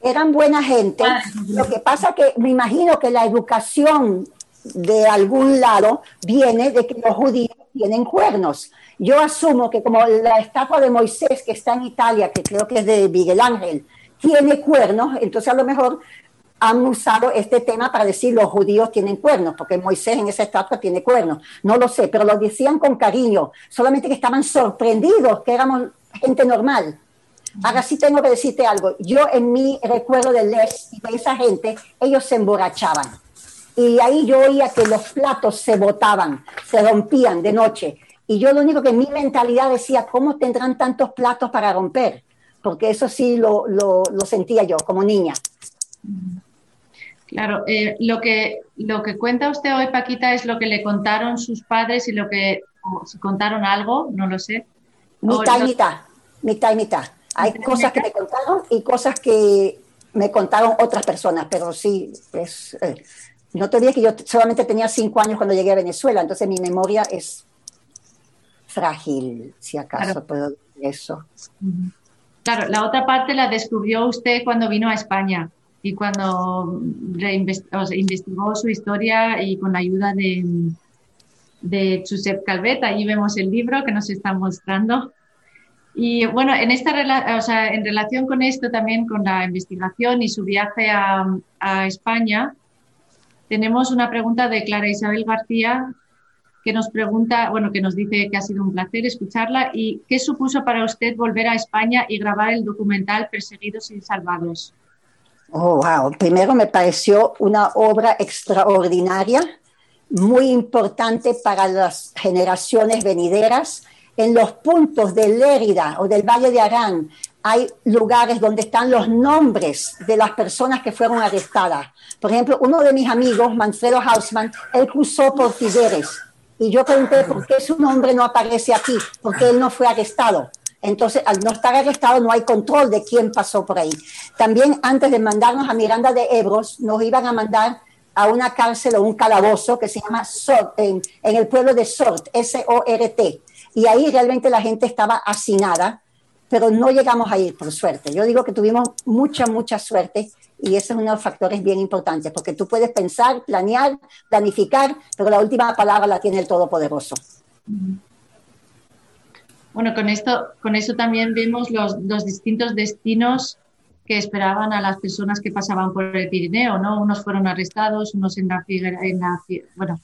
Eran buena gente. Ah, lo que pasa que me imagino que la educación de algún lado viene de que los judíos tienen cuernos. Yo asumo que como la estatua de Moisés que está en Italia, que creo que es de Miguel Ángel, tiene cuernos, entonces a lo mejor han usado este tema para decir los judíos tienen cuernos, porque Moisés en esa estatua tiene cuernos. No lo sé, pero lo decían con cariño, solamente que estaban sorprendidos, que éramos gente normal. Ahora sí tengo que decirte algo. Yo en mi recuerdo de Les y de esa gente, ellos se emborrachaban. Y ahí yo oía que los platos se botaban, se rompían de noche. Y yo lo único que en mi mentalidad decía, ¿cómo tendrán tantos platos para romper? Porque eso sí lo, sentía yo como niña. Claro, eh, lo, que, lo que cuenta usted hoy, Paquita, es lo que le contaron sus padres y lo que, si contaron algo, no lo sé. Mitad y mitad, mitad y mitad. Hay cosas que me contaron y cosas que me contaron otras personas, pero sí, es, eh, no te que yo solamente tenía cinco años cuando llegué a Venezuela, entonces mi memoria es frágil, si acaso puedo eso. Claro, la otra parte la descubrió usted cuando vino a España y cuando investigó su historia y con la ayuda de, de Josep Calvet, ahí vemos el libro que nos está mostrando. Y bueno, en, esta, o sea, en relación con esto también, con la investigación y su viaje a España, tenemos una pregunta de Clara Isabel García que nos pregunta, bueno, que nos dice que ha sido un placer escucharla y qué supuso para usted volver a España y grabar el documental Perseguidos y Salvados. Oh, wow. Primero me pareció una obra extraordinaria, muy importante para las generaciones venideras. En los puntos de Lérida o del Valle de Arán hay lugares donde están los nombres de las personas que fueron arrestadas. Por ejemplo, uno de mis amigos, Manfredo Hausmann, él cruzó por Figueres y yo pregunté por qué su nombre no aparece aquí, porque él no fue arrestado. Entonces, al no estar arrestado, no hay control de quién pasó por ahí. También antes de mandarnos a Miranda de Ebros, nos iban a mandar a una cárcel o un calabozo que se llama Sort, en, en el pueblo de Sort, S-O-R-T. Y ahí realmente la gente estaba hacinada, pero no llegamos a ir, por suerte. Yo digo que tuvimos mucha, mucha suerte y ese es uno de los factores bien importantes, porque tú puedes pensar, planear, planificar, pero la última palabra la tiene el Todopoderoso. Bueno, con esto, con eso también vemos los, los distintos destinos que esperaban a las personas que pasaban por el Pirineo, ¿no? Unos fueron arrestados, unos en la, en la bueno,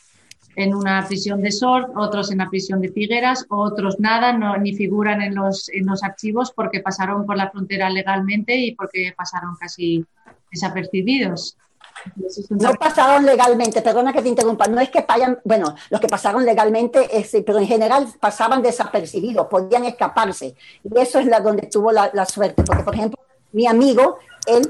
en una prisión de Sort, otros en la prisión de Figueras, otros nada, no, ni figuran en los, en los archivos porque pasaron por la frontera legalmente y porque pasaron casi desapercibidos. No pasaron legalmente, perdona que te interrumpa, no es que vayan, bueno, los que pasaron legalmente, este, pero en general pasaban desapercibidos, podían escaparse. Y eso es la, donde tuvo la, la suerte, porque por ejemplo, mi amigo, él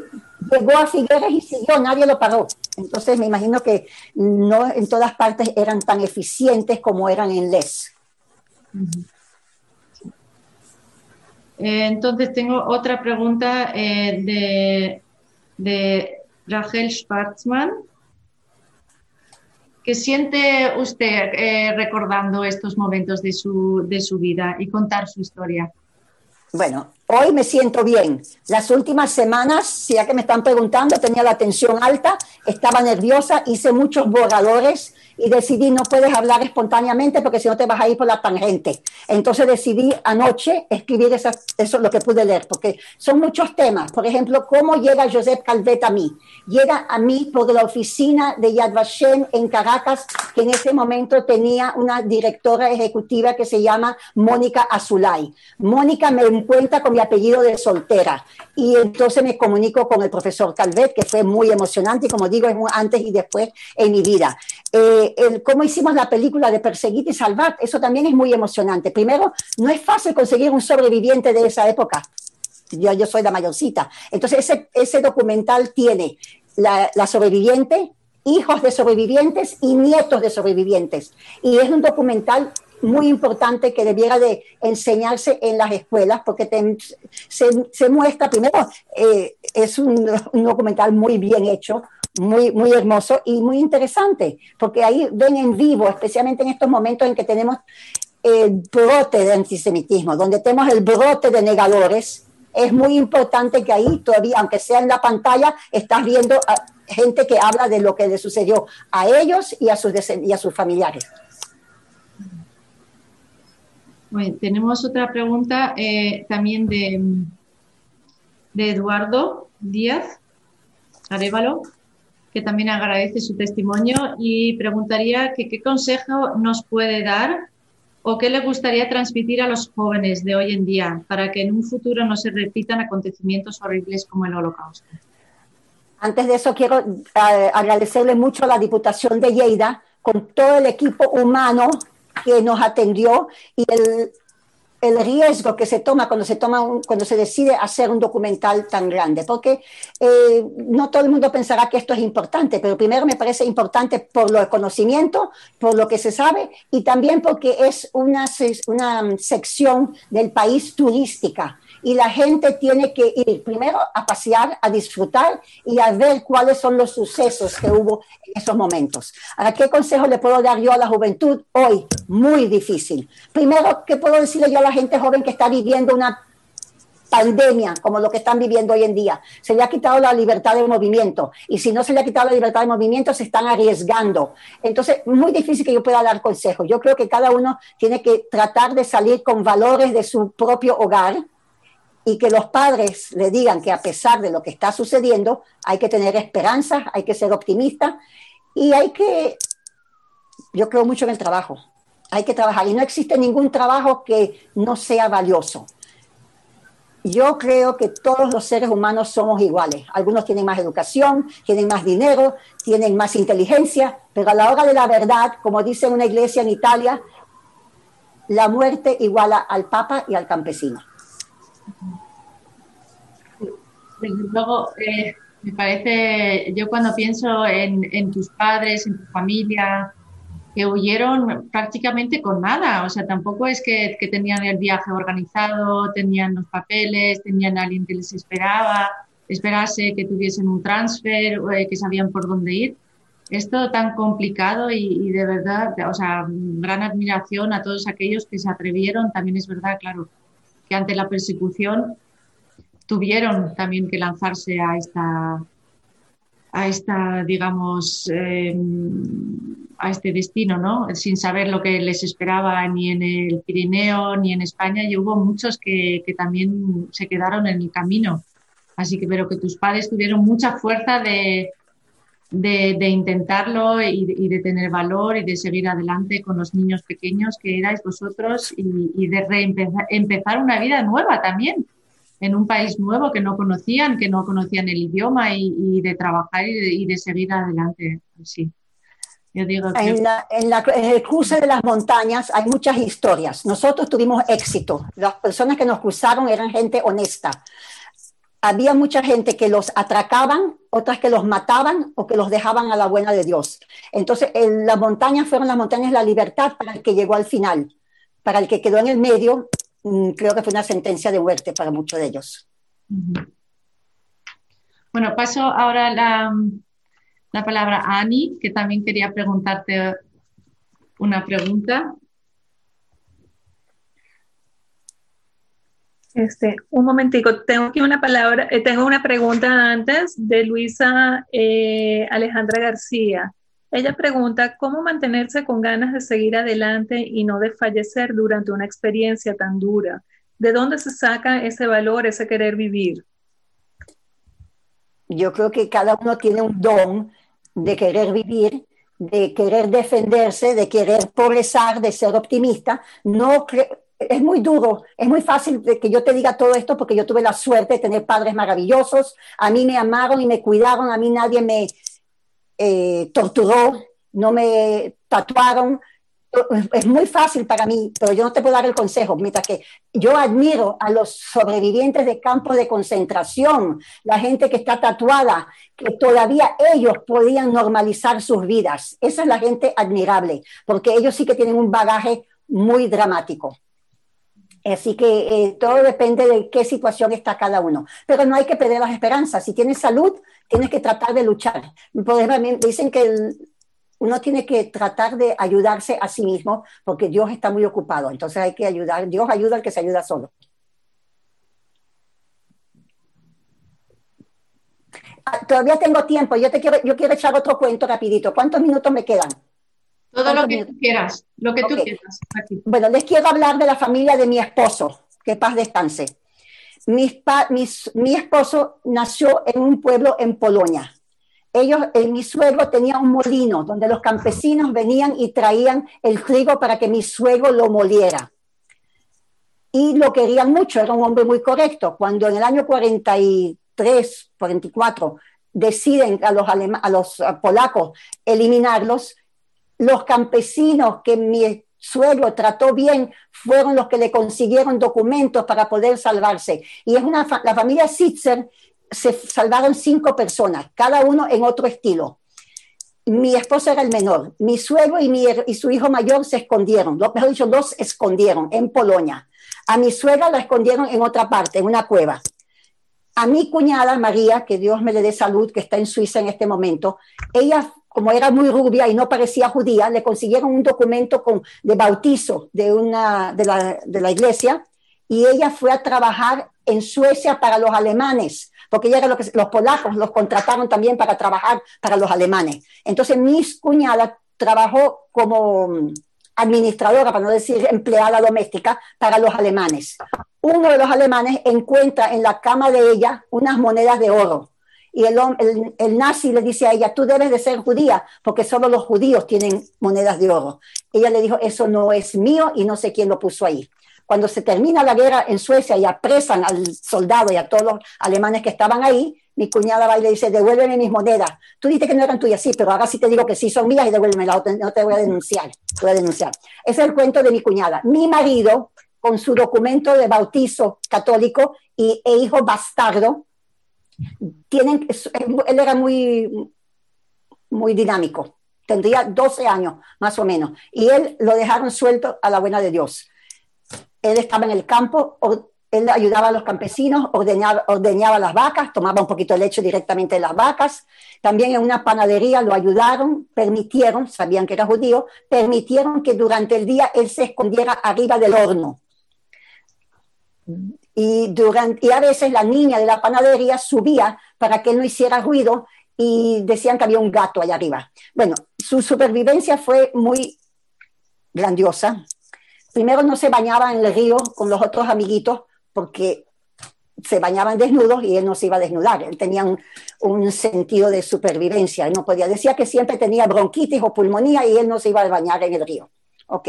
llegó a Figueres y siguió, nadie lo paró. Entonces me imagino que no en todas partes eran tan eficientes como eran en Les. Eh, entonces tengo otra pregunta eh, de de Rachel Schwarzman. ¿Qué siente usted eh, recordando estos momentos de su, de su vida y contar su historia? Bueno, hoy me siento bien. Las últimas semanas, ya que me están preguntando, tenía la tensión alta, estaba nerviosa, hice muchos borradores y decidí no puedes hablar espontáneamente porque si no te vas a ir por la tangente. Entonces decidí anoche escribir eso, eso lo que pude leer, porque son muchos temas. Por ejemplo, ¿cómo llega Josep Calvet a mí? Llega a mí por la oficina de Yad Vashem en Caracas, que en ese momento tenía una directora ejecutiva que se llama Mónica Azulay. Mónica me encuentra con mi apellido de soltera y entonces me comunico con el profesor Calvet, que fue muy emocionante y como digo, es antes y después en mi vida. Eh, el, cómo hicimos la película de Perseguir y Salvar, eso también es muy emocionante. Primero, no es fácil conseguir un sobreviviente de esa época. Yo, yo soy la mayorcita. Entonces, ese, documental tiene la, la sobreviviente, hijos de sobrevivientes y nietos de sobrevivientes. Y es un documental muy importante que debiera de enseñarse en las escuelas porque te, se, se, muestra, primero, eh, es un, un, documental muy bien hecho, muy, muy hermoso y muy interesante, porque ahí ven en vivo, especialmente en estos momentos en que tenemos el brote de antisemitismo, donde tenemos el brote de negadores, es muy importante que ahí todavía, aunque sea en la pantalla, estás viendo a gente que habla de lo que le sucedió a ellos y a sus, y a sus familiares. Bueno, tenemos otra pregunta eh, también de, Eduardo Díaz Arevalo que también agradece su testimonio y preguntaría que qué consejo nos puede dar o qué le gustaría transmitir a los jóvenes de hoy en día para que en un futuro no se repitan acontecimientos horribles como el holocausto. Antes de eso, quiero uh, agradecerle mucho a la Diputación de Lleida con todo el equipo humano que nos atendió y el, el riesgo que se toma cuando se, toma un, cuando se decide hacer un documental tan grande, porque eh, no todo el mundo pensará que esto es importante, pero primero me parece importante por lo conocimiento, por lo que se sabe y también porque es una, una sección del país turística y la gente tiene que ir primero a pasear, a disfrutar y a ver cuáles son los sucesos que hubo en esos momentos. Ahora, ¿qué consejo le puedo dar yo a la juventud hoy? Muy difícil. Primero, ¿qué puedo decirle yo a la gente joven que está viviendo una pandemia como lo que están viviendo hoy en día. Se le ha quitado la libertad de movimiento y si no se le ha quitado la libertad de movimiento se están arriesgando. Entonces, muy difícil que yo pueda dar consejos. Yo creo que cada uno tiene que tratar de salir con valores de su propio hogar y que los padres le digan que a pesar de lo que está sucediendo, hay que tener esperanza, hay que ser optimista y hay que, yo creo mucho en el trabajo, hay que trabajar y no existe ningún trabajo que no sea valioso yo creo que todos los seres humanos somos iguales. Algunos tienen más educación, tienen más dinero, tienen más inteligencia, pero a la hora de la verdad, como dice una iglesia en Italia, la muerte iguala al papa y al campesino. Luego, eh, me parece, yo cuando pienso en, tus padres, en tu familia, que huyeron prácticamente con nada. O sea, tampoco es que, tenían el viaje organizado, tenían los papeles, tenían a alguien que les esperaba, esperase que tuviesen un transfer, eh, que sabían por dónde ir. Es todo tan complicado y, de verdad, o sea, gran admiración a todos aquellos que se atrevieron. También es verdad, claro, que ante la persecución tuvieron también que lanzarse a esta, a esta, digamos, eh, a este destino, ¿no? Sin saber lo que les esperaba ni en el Pirineo ni en España y hubo muchos que, también se quedaron en el camino. Así que, pero que tus padres tuvieron mucha fuerza de, de, intentarlo y, de tener valor y de seguir adelante con los niños pequeños que erais vosotros y, de empezar una vida nueva también en un país nuevo que no conocían, que no conocían el idioma y, de trabajar y de, seguir adelante. Sí. Yo digo en, la, en, el cruce de las montañas hay muchas historias. Nosotros tuvimos éxito. Las personas que nos cruzaron eran gente honesta. Había mucha gente que los atracaban, otras que los mataban o que los dejaban a la buena de Dios. Entonces, en las montañas fueron las montañas la libertad para el que llegó al final. Para el que quedó en el medio, mm, creo que fue una sentencia de muerte para muchos de ellos. Bueno, paso ahora la, la palabra a Ani, que también quería preguntarte una pregunta. Este, un momentico, tengo aquí una palabra, eh, tengo una pregunta antes de Luisa eh, Alejandra García. Ella pregunta, ¿cómo mantenerse con ganas de seguir adelante y no de fallecer durante una experiencia tan dura? ¿De dónde se saca ese valor, ese querer vivir? Yo creo que cada uno tiene un don de querer vivir, de querer defenderse, de querer progresar, de ser optimista. No es muy duro, es muy fácil que yo te diga todo esto porque yo tuve la suerte de tener padres maravillosos, a mí me amaron y me cuidaron, a mí nadie me eh, torturó, no me tatuaron, es muy fácil para mí, pero yo no te puedo dar el consejo, mientras que yo admiro a los sobrevivientes de campos de concentración, la gente que está tatuada, que todavía ellos podían normalizar sus vidas. Esa es la gente admirable, porque ellos sí que tienen un bagaje muy dramático. Así que eh, todo depende de qué situación está cada uno. Pero no hay que perder las esperanzas. Si tienes salud, tienes que tratar de luchar. dicen que uno tiene que tratar de ayudarse a sí mismo porque Dios está muy ocupado. Entonces hay que ayudar. Dios ayuda al que se ayuda solo. Ah, todavía tengo tiempo. Yo te quiero, yo quiero echar otro cuento rapidito. ¿Cuántos minutos me quedan? Todo lo que tú quieras, lo que tú quieras. Bueno, les quiero hablar de la familia de mi esposo. Que paz descanse. mi esposo nació en un pueblo en Polonia ellos, eh, mi suegro tenía un molino donde los campesinos venían y traían el trigo para que mi suegro lo moliera. Y lo querían mucho, era un hombre muy correcto. Cuando en el año 43, 44, deciden a los, a los polacos eliminarlos, los campesinos que mi suegro trató bien fueron los que le consiguieron documentos para poder salvarse. Y es una, la familia Sitzer se salvaron cinco personas, cada uno en otro estilo. mi esposo era el menor. Mi suegro y, su hijo mayor se escondieron. Mejor dicho, dos escondieron en Polonia. A mi suegra la escondieron en otra parte, en una cueva. A mi cuñada María, que Dios me le dé salud, que está en Suiza en este momento, ella, como era muy rubia y no parecía judía, le consiguieron un documento de bautizo de, una, de, la, de la iglesia y ella fue a trabajar en Suecia para los alemanes porque ella era lo que los polacos los contrataron también para trabajar para los alemanes. Entonces, mi cuñada trabajó como mm, administradora, para no decir empleada doméstica, para los alemanes. Uno de los alemanes encuentra en la cama de ella unas monedas de oro. Y el, nazi le dice a ella, tú debes de ser judía, porque solo los judíos tienen monedas de oro. Ella le dijo, eso no es mío y no sé quién lo puso ahí cuando se termina la guerra en Suecia y apresan al soldado y a todos los alemanes que estaban ahí, mi cuñada va y le dice, devuélveme mis monedas. Tú dices que no eran tuyas, sí, pero ahora sí te digo que sí son mías y devuélvemelas, no te voy a denunciar, te voy a denunciar. Ese es el cuento de mi cuñada. Mi marido, con su documento de bautizo católico y, e hijo bastardo, tienen, él era muy, muy dinámico, tendría 12 años más o menos, y él lo dejaron suelto a la buena de Dios él estaba en el campo, él ayudaba a los campesinos, ordeñaba, ordeñaba, las vacas, tomaba un poquito de leche directamente de las vacas. También en una panadería lo ayudaron, permitieron, sabían que era judío, permitieron que durante el día él se escondiera arriba del horno. Y, durante, y a veces la niña de la panadería subía para que él no hiciera ruido y decían que había un gato allá arriba. Bueno, su supervivencia fue muy grandiosa primero no se bañaba en el río con los otros amiguitos porque se bañaban desnudos y él no se iba a desnudar. Él tenía un, sentido de supervivencia. Él no podía. Decía que siempre tenía bronquitis o pulmonía y él no se iba a bañar en el río. Ok.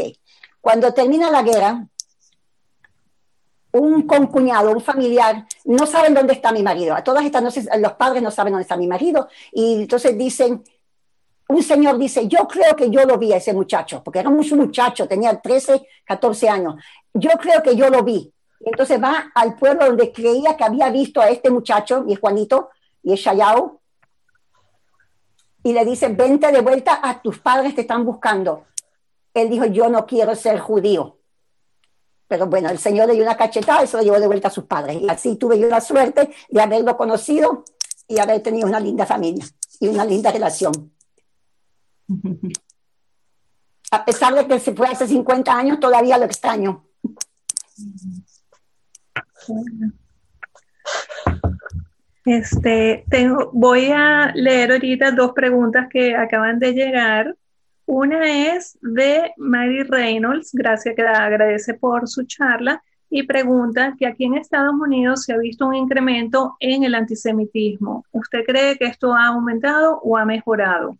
Cuando termina la guerra, un concuñado, un familiar, no saben dónde está mi marido. A todas estas, no los padres no saben dónde está mi marido y entonces dicen, un señor dice, yo creo que yo lo vi a ese muchacho, porque era un muchacho, tenía 13, 14 años. Yo creo que yo lo vi. Entonces va al pueblo donde creía que había visto a este muchacho, y Juanito, y es Shayao, y le dice, vente de vuelta a tus padres te están buscando. Él dijo, yo no quiero ser judío. Pero bueno, el Señor le dio una cachetada y se lo llevó de vuelta a sus padres. Y así tuve yo la suerte de haberlo conocido y haber tenido una linda familia y una linda relación. A pesar de que se fue hace 50 años, todavía lo extraño. Este, tengo, voy a leer ahorita dos preguntas que acaban de llegar. Una es de Mary Reynolds, gracias que agradece por su charla, y pregunta que aquí en Estados Unidos se ha visto un incremento en el antisemitismo. ¿Usted cree que esto ha aumentado o ha mejorado?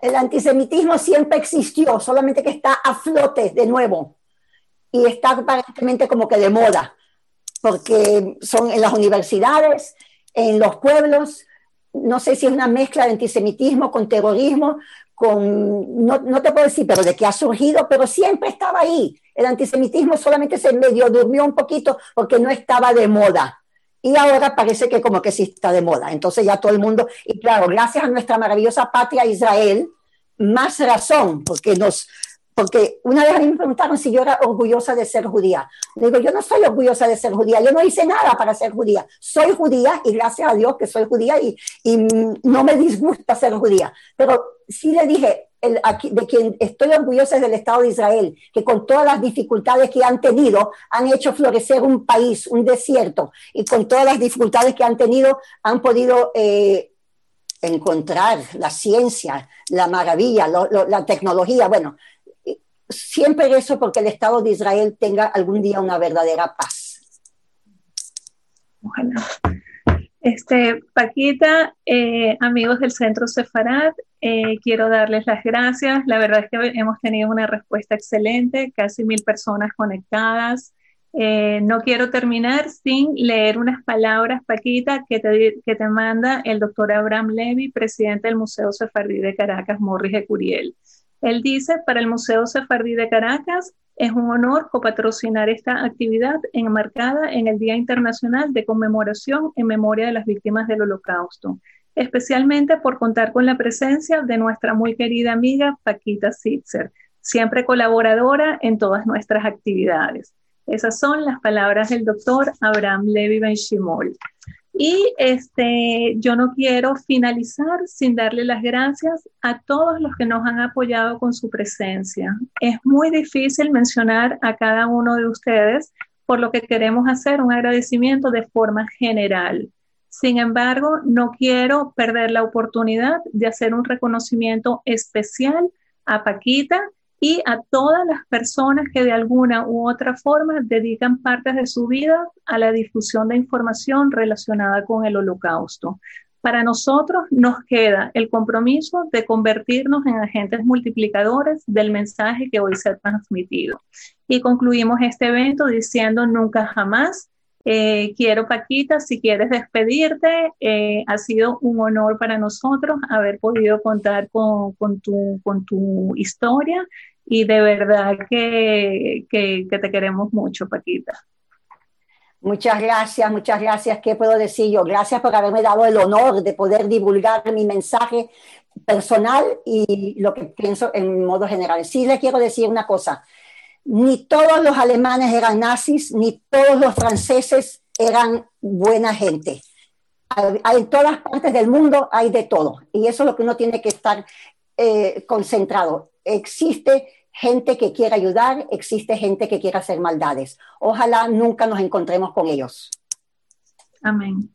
El antisemitismo siempre existió, solamente que está a flote de nuevo y está aparentemente como que de moda, porque son en las universidades, en los pueblos, no sé si es una mezcla de antisemitismo con terrorismo, con, no, no, te puedo decir, pero de qué ha surgido, pero siempre estaba ahí. El antisemitismo solamente se medio durmió un poquito porque no estaba de moda y ahora parece que como que sí está de moda. Entonces ya todo el mundo, y claro, gracias a nuestra maravillosa patria Israel, más razón, porque nos, porque una vez a mí me preguntaron si yo era orgullosa de ser judía. Le digo, yo no soy orgullosa de ser judía, yo no hice nada para ser judía. Soy judía y gracias a Dios que soy judía y, y no me disgusta ser judía. Pero sí le dije, de quien estoy orgullosa es del Estado de Israel, que con todas las dificultades que han tenido, han hecho florecer un país, un desierto, y con todas las dificultades que han tenido, han podido eh, encontrar la ciencia, la maravilla, la tecnología. Bueno, siempre eso porque el Estado de Israel tenga algún día una verdadera paz. Bueno. Este, Paquita, eh, amigos del Centro Sefarat, eh, quiero darles las gracias. La verdad es que hemos tenido una respuesta excelente, casi mil personas conectadas. Eh, no quiero terminar sin leer unas palabras, Paquita, que te, que te manda el doctor Abraham Levy, presidente del Museo Sefardí de Caracas, Morris de Curiel. Él dice, para el Museo Sefardí de Caracas, es un honor copatrocinar esta actividad enmarcada en el Día Internacional de Conmemoración en Memoria de las Víctimas del Holocausto. especialmente por contar con la presencia de nuestra muy querida amiga Paquita Sitzer, siempre colaboradora en todas nuestras actividades. Esas son las palabras del doctor Abraham Levi Benchimol. Y este, yo no quiero finalizar sin darle las gracias a todos los que nos han apoyado con su presencia. Es muy difícil mencionar a cada uno de ustedes, por lo que queremos hacer un agradecimiento de forma general. Sin embargo, no quiero perder la oportunidad de hacer un reconocimiento especial a Paquita y a todas las personas que de alguna u otra forma dedican partes de su vida a la difusión de información relacionada con el holocausto. Para nosotros nos queda el compromiso de convertirnos en agentes multiplicadores del mensaje que hoy se ha transmitido. Y concluimos este evento diciendo nunca jamás. Eh, quiero, Paquita, si quieres despedirte, eh, ha sido un honor para nosotros haber podido contar con, tu, con tu historia y de verdad que, que, te queremos mucho, Paquita. Muchas gracias, muchas gracias. ¿Qué puedo decir yo? Gracias por haberme dado el honor de poder divulgar mi mensaje personal y lo que pienso en modo general. Sí le quiero decir una cosa. Ni todos los alemanes eran nazis, ni todos los franceses eran buena gente. En todas partes del mundo hay de todo. Y eso es lo que uno tiene que estar eh, concentrado. Existe gente que quiera ayudar, existe gente que quiera hacer maldades. Ojalá nunca nos encontremos con ellos. Amén.